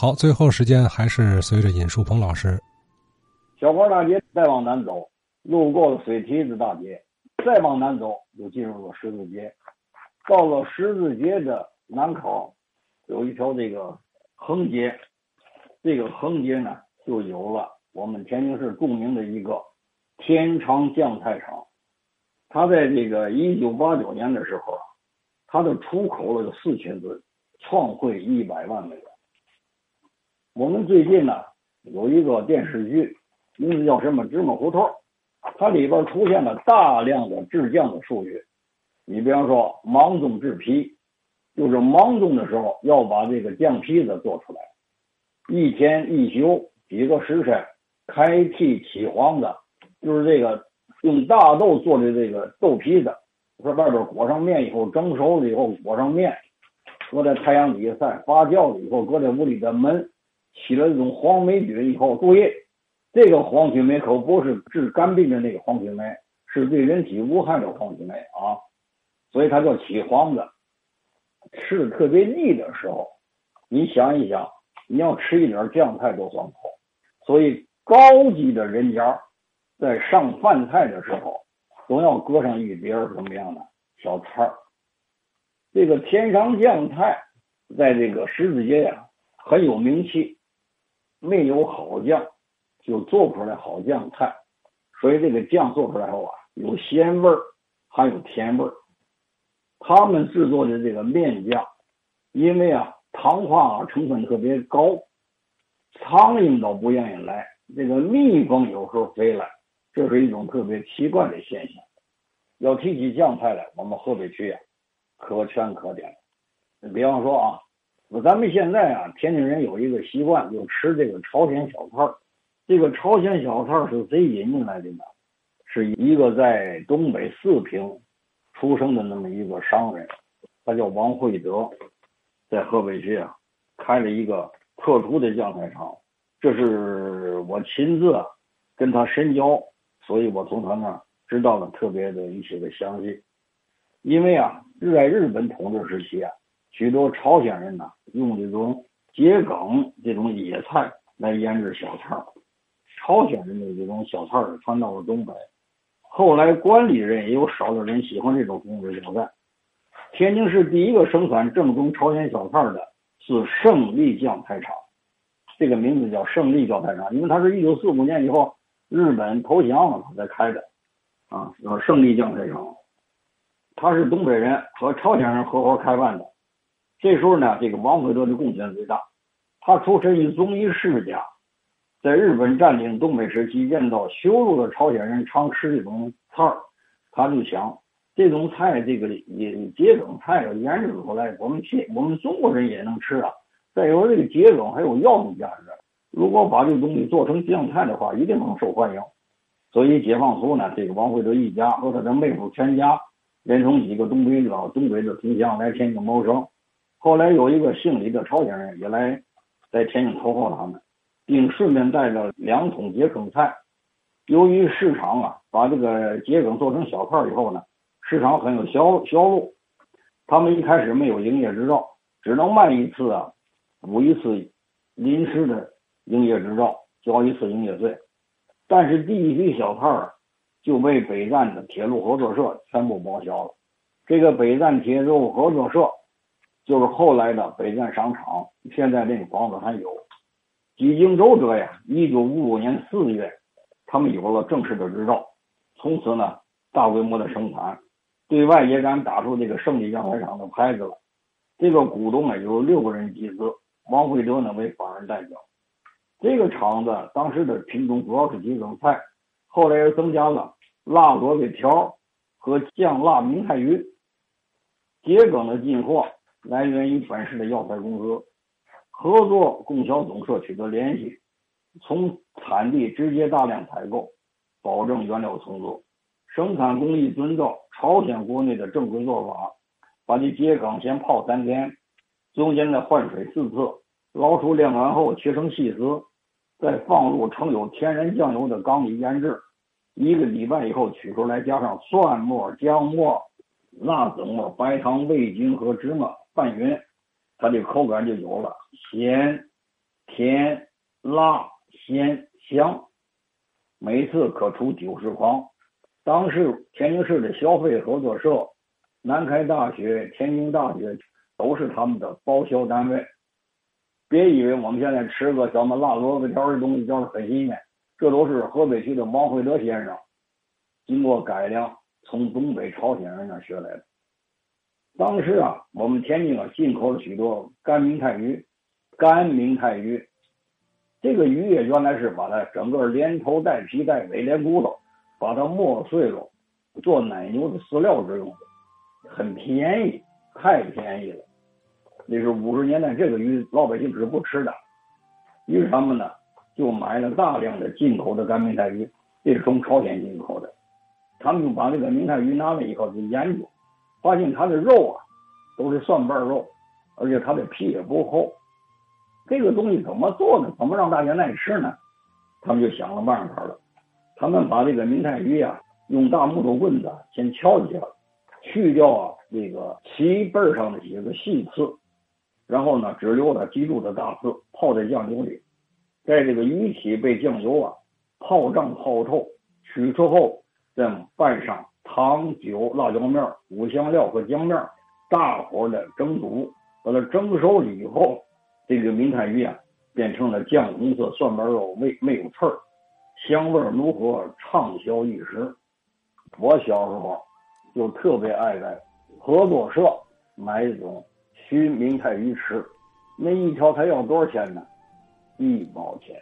好，最后时间还是随着尹树鹏老师。小花大街再往南走，路过了水梯子大街，再往南走就进入了十字街。到了十字街的南口，有一条这个横街，这个横街呢，就有了我们天津市著名的一个天长酱菜厂。它在这个一九八九年的时候啊，它的出口了有四千吨，创汇一百万美元。我们最近呢有一个电视剧，名字叫什么《芝麻胡同》，它里边出现了大量的制酱的术语。你比方说芒种制皮，就是芒种的时候要把这个酱皮子做出来，一天一宿几个时辰，开屉起黄的，就是这个用大豆做的这个豆皮子，在外边裹上面以后蒸熟了以后裹上面，搁在太阳底下晒发酵了以后，搁在屋里的闷。起了这种黄霉菌以后，注意，这个黄曲霉可不是治肝病的那个黄曲霉，是对人体无害的黄曲霉啊，所以它叫起黄的。吃的特别腻的时候，你想一想，你要吃一点酱菜都算好。所以高级的人家在上饭菜的时候，总要搁上一碟什么样的小菜儿。这个天上酱菜在这个十字街呀很有名气。没有好酱，就做不出来好酱菜。所以这个酱做出来后啊，有鲜味儿，还有甜味儿。他们制作的这个面酱，因为啊糖化成分特别高，苍蝇都不愿意来，这个蜜蜂有时候飞来，这是一种特别奇怪的现象。要提起酱菜来，我们河北区呀，可圈可点。你比方说啊。咱们现在啊，天津人有一个习惯，就吃这个朝鲜小菜儿。这个朝鲜小菜儿是谁引进来的呢？是一个在东北四平出生的那么一个商人，他叫王惠德，在河北区啊开了一个特殊的酱菜厂。这是我亲自跟他深交，所以我从他那儿知道了特别的一些个详细。因为啊，是在日本统治时期啊。许多朝鲜人呢，用这种桔梗这种野菜来腌制小菜儿。朝鲜人的这种小菜儿传到了东北，后来关里人也有少数人喜欢这种风味小菜。天津市第一个生产正宗朝鲜小菜的是胜利酱菜厂，这个名字叫胜利酱菜厂，因为它是一九四五年以后日本投降了才开的，啊，叫胜利酱菜厂。它是东北人和朝鲜人合伙开办的。这时候呢，这个王惠德的贡献最大。他出身于宗义世家，在日本占领东北时期，见到羞辱的朝鲜人常吃这种菜，他就想这种菜，这个也桔梗菜要研制出来，我们去我们中国人也能吃啊。再有这个桔梗还有药用价值，如果把这个东西做成酱菜的话，一定能受欢迎。所以解放后呢，这个王惠德一家和他的妹夫全家，连同几个东北老东北的同乡来天津谋生。后来有一个姓李的朝鲜人也来在天津投靠他们，并顺便带着两桶桔梗菜。由于市场啊，把这个桔梗做成小块以后呢，市场很有销销路。他们一开始没有营业执照，只能卖一次啊，补一次临时的营业执照，交一次营业税。但是第一批小菜儿就被北站的铁路合作社全部报销了。这个北站铁路合作社。就是后来的北站商场，现在那个房子还有。几经周折呀，一九五五年四月，他们有了正式的执照，从此呢，大规模的生产，对外也敢打出这个胜利酱菜厂的牌子了。这个股东啊有六个人集资，王惠德呢为法人代表。这个厂子当时的品种主要是桔梗菜，后来又增加了辣萝卜条和酱辣明太鱼。桔梗的进货。来源于本市的药材公司，合作供销总社取得联系，从产地直接大量采购，保证原料充足。生产工艺遵照朝鲜国内的正规做法，把这秸秆先泡三天，中间再换水四次，捞出晾干后切成细丝，再放入盛有天然酱油的缸里腌制。一个礼拜以后取出来，加上蒜末、姜末、辣子末、白糖、味精和芝麻。拌匀，它的口感就有了，咸、甜、辣、鲜、香，每次可出九十筐。当时天津市的消费合作社、南开大学、天津大学都是他们的包销单位。别以为我们现在吃个什么辣萝卜条的东西就是很新鲜，这都是河北区的王惠德先生经过改良从东北朝鲜人那学来的。当时啊，我们天津啊进口了许多干明太鱼，干明太鱼，这个鱼也原来是把它整个连头带皮带尾连骨头，把它磨碎了做奶牛的饲料之用的，很便宜，太便宜了。那是五十年代，这个鱼老百姓是不吃的，于是他们呢就买了大量的进口的干明太鱼，这是从朝鲜进口的。他们就把这个明太鱼拿来以后就研究，发现它的肉啊都是蒜瓣肉，而且它的皮也不厚。这个东西怎么做呢？怎么让大家爱吃呢？他们就想了办法了。他们把这个明太鱼啊用大木头棍子先敲一下，去掉啊这个鳍背上的几个细刺。然后呢，只留了脊柱的大刺，泡在酱油里，在这个鱼体被酱油啊泡胀泡透，取出后再拌上糖、酒、辣椒面、五香料和姜面，大火的蒸煮，把它蒸熟了以后，这个明太鱼啊变成了酱红色蒜瓣肉，没没有刺儿，香味浓和，畅销一时。我小时候就特别爱在合作社买这种。熏明太鱼吃，那一条才要多少钱呢？一毛钱。